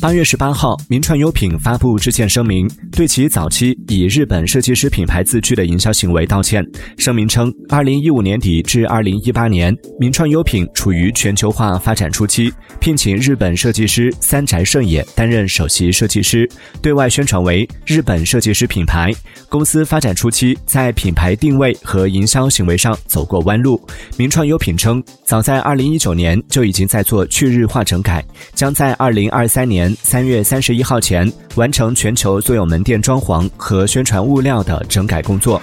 八月十八号，名创优品发布致歉声明，对其早期以日本设计师品牌自居的营销行为道歉。声明称，二零一五年底至二零一八年，名创优品处于全球化发展初期，聘请日本设计师三宅胜也担任首席设计师，对外宣传为日本设计师品牌。公司发展初期，在品牌定位和营销行为上走过弯路。名创优品称，早在二零一九年就已经在做去日化整改，将在二零二三年。三月三十一号前完成全球所有门店装潢和宣传物料的整改工作。